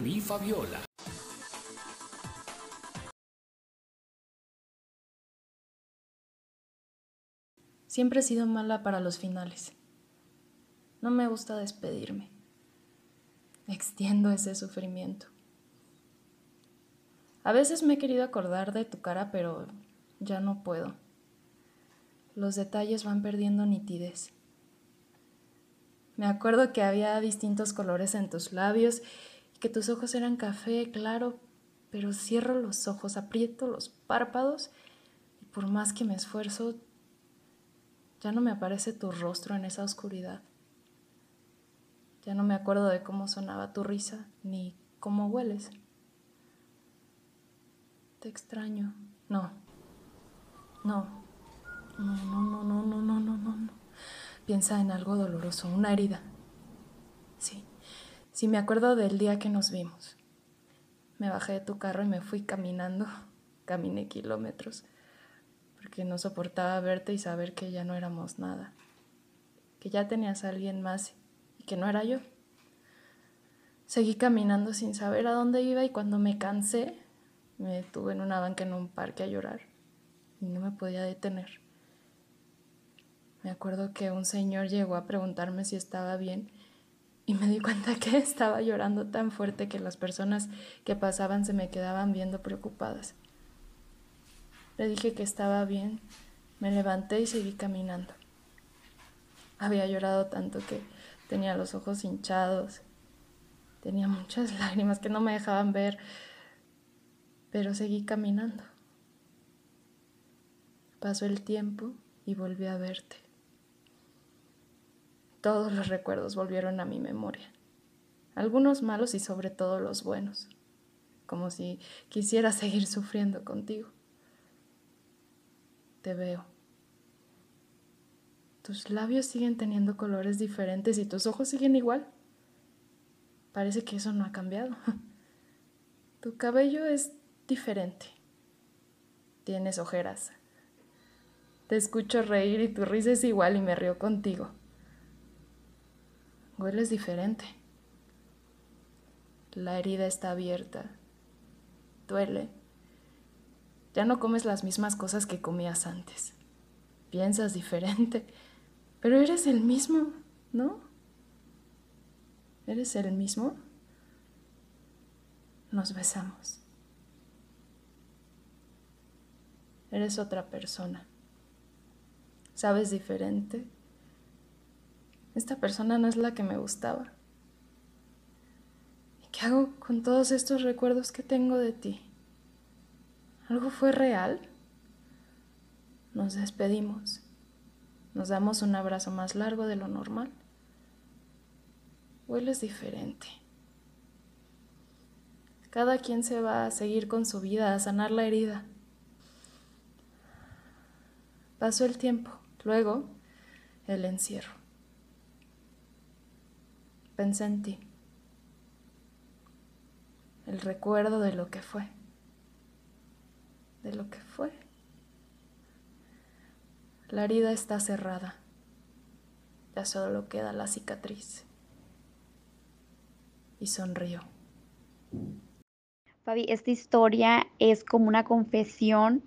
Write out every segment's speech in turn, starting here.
mi, Fabiola. Siempre he sido mala para los finales. No me gusta despedirme. Extiendo ese sufrimiento. A veces me he querido acordar de tu cara, pero ya no puedo. Los detalles van perdiendo nitidez. Me acuerdo que había distintos colores en tus labios que tus ojos eran café claro, pero cierro los ojos, aprieto los párpados y por más que me esfuerzo, ya no me aparece tu rostro en esa oscuridad. Ya no me acuerdo de cómo sonaba tu risa ni cómo hueles. Te extraño. No. No. No, no, no, no, no, no, no, no. Piensa en algo doloroso, una herida. Sí. Sí, me acuerdo del día que nos vimos. Me bajé de tu carro y me fui caminando. Caminé kilómetros porque no soportaba verte y saber que ya no éramos nada, que ya tenías a alguien más y que no era yo. Seguí caminando sin saber a dónde iba y cuando me cansé me detuve en una banca en un parque a llorar y no me podía detener. Me acuerdo que un señor llegó a preguntarme si estaba bien y me di cuenta que estaba llorando tan fuerte que las personas que pasaban se me quedaban viendo preocupadas. Le dije que estaba bien, me levanté y seguí caminando. Había llorado tanto que tenía los ojos hinchados, tenía muchas lágrimas que no me dejaban ver, pero seguí caminando. Pasó el tiempo y volví a verte. Todos los recuerdos volvieron a mi memoria, algunos malos y sobre todo los buenos, como si quisiera seguir sufriendo contigo te veo. Tus labios siguen teniendo colores diferentes y tus ojos siguen igual. Parece que eso no ha cambiado. Tu cabello es diferente. Tienes ojeras. Te escucho reír y tu risa es igual y me río contigo. Hueles diferente. La herida está abierta. Duele ya no comes las mismas cosas que comías antes. Piensas diferente, pero eres el mismo, ¿no? ¿Eres el mismo? Nos besamos. Eres otra persona. ¿Sabes diferente? Esta persona no es la que me gustaba. ¿Y qué hago con todos estos recuerdos que tengo de ti? ¿Algo fue real? Nos despedimos. Nos damos un abrazo más largo de lo normal. Hueles diferente. Cada quien se va a seguir con su vida, a sanar la herida. Pasó el tiempo, luego el encierro. Pensé en ti, el recuerdo de lo que fue de lo que fue. La herida está cerrada. Ya solo queda la cicatriz. Y sonrió. Fabi, esta historia es como una confesión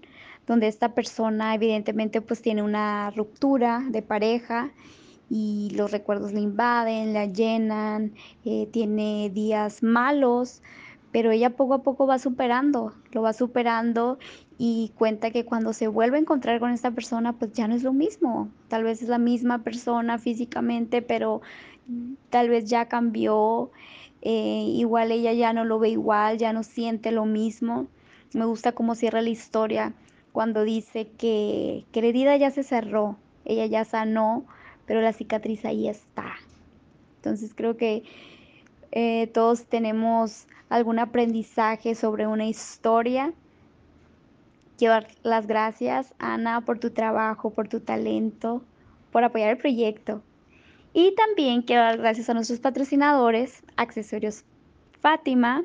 donde esta persona evidentemente pues tiene una ruptura de pareja y los recuerdos le invaden, la llenan, eh, tiene días malos, pero ella poco a poco va superando, lo va superando y cuenta que cuando se vuelve a encontrar con esta persona, pues ya no es lo mismo. Tal vez es la misma persona físicamente, pero tal vez ya cambió. Eh, igual ella ya no lo ve igual, ya no siente lo mismo. Me gusta cómo cierra la historia cuando dice que, que la herida ya se cerró, ella ya sanó, pero la cicatriz ahí está. Entonces creo que eh, todos tenemos algún aprendizaje sobre una historia Quiero dar las gracias, Ana, por tu trabajo, por tu talento, por apoyar el proyecto. Y también quiero dar gracias a nuestros patrocinadores, Accesorios Fátima,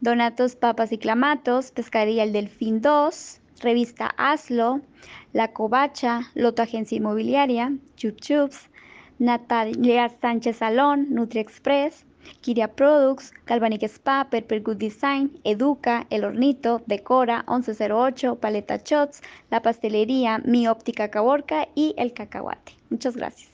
Donatos Papas y Clamatos, Pescadería El Delfín 2, Revista Aslo, La Covacha, Loto Agencia Inmobiliaria, YouTube, Natalia Sánchez Salón, Nutri Express, Kiria Products, Galvanic Spa, Purple Good Design, Educa, El Hornito, Decora, 1108, Paleta Shots, La Pastelería, Mi Óptica Caborca y El Cacahuate. Muchas gracias.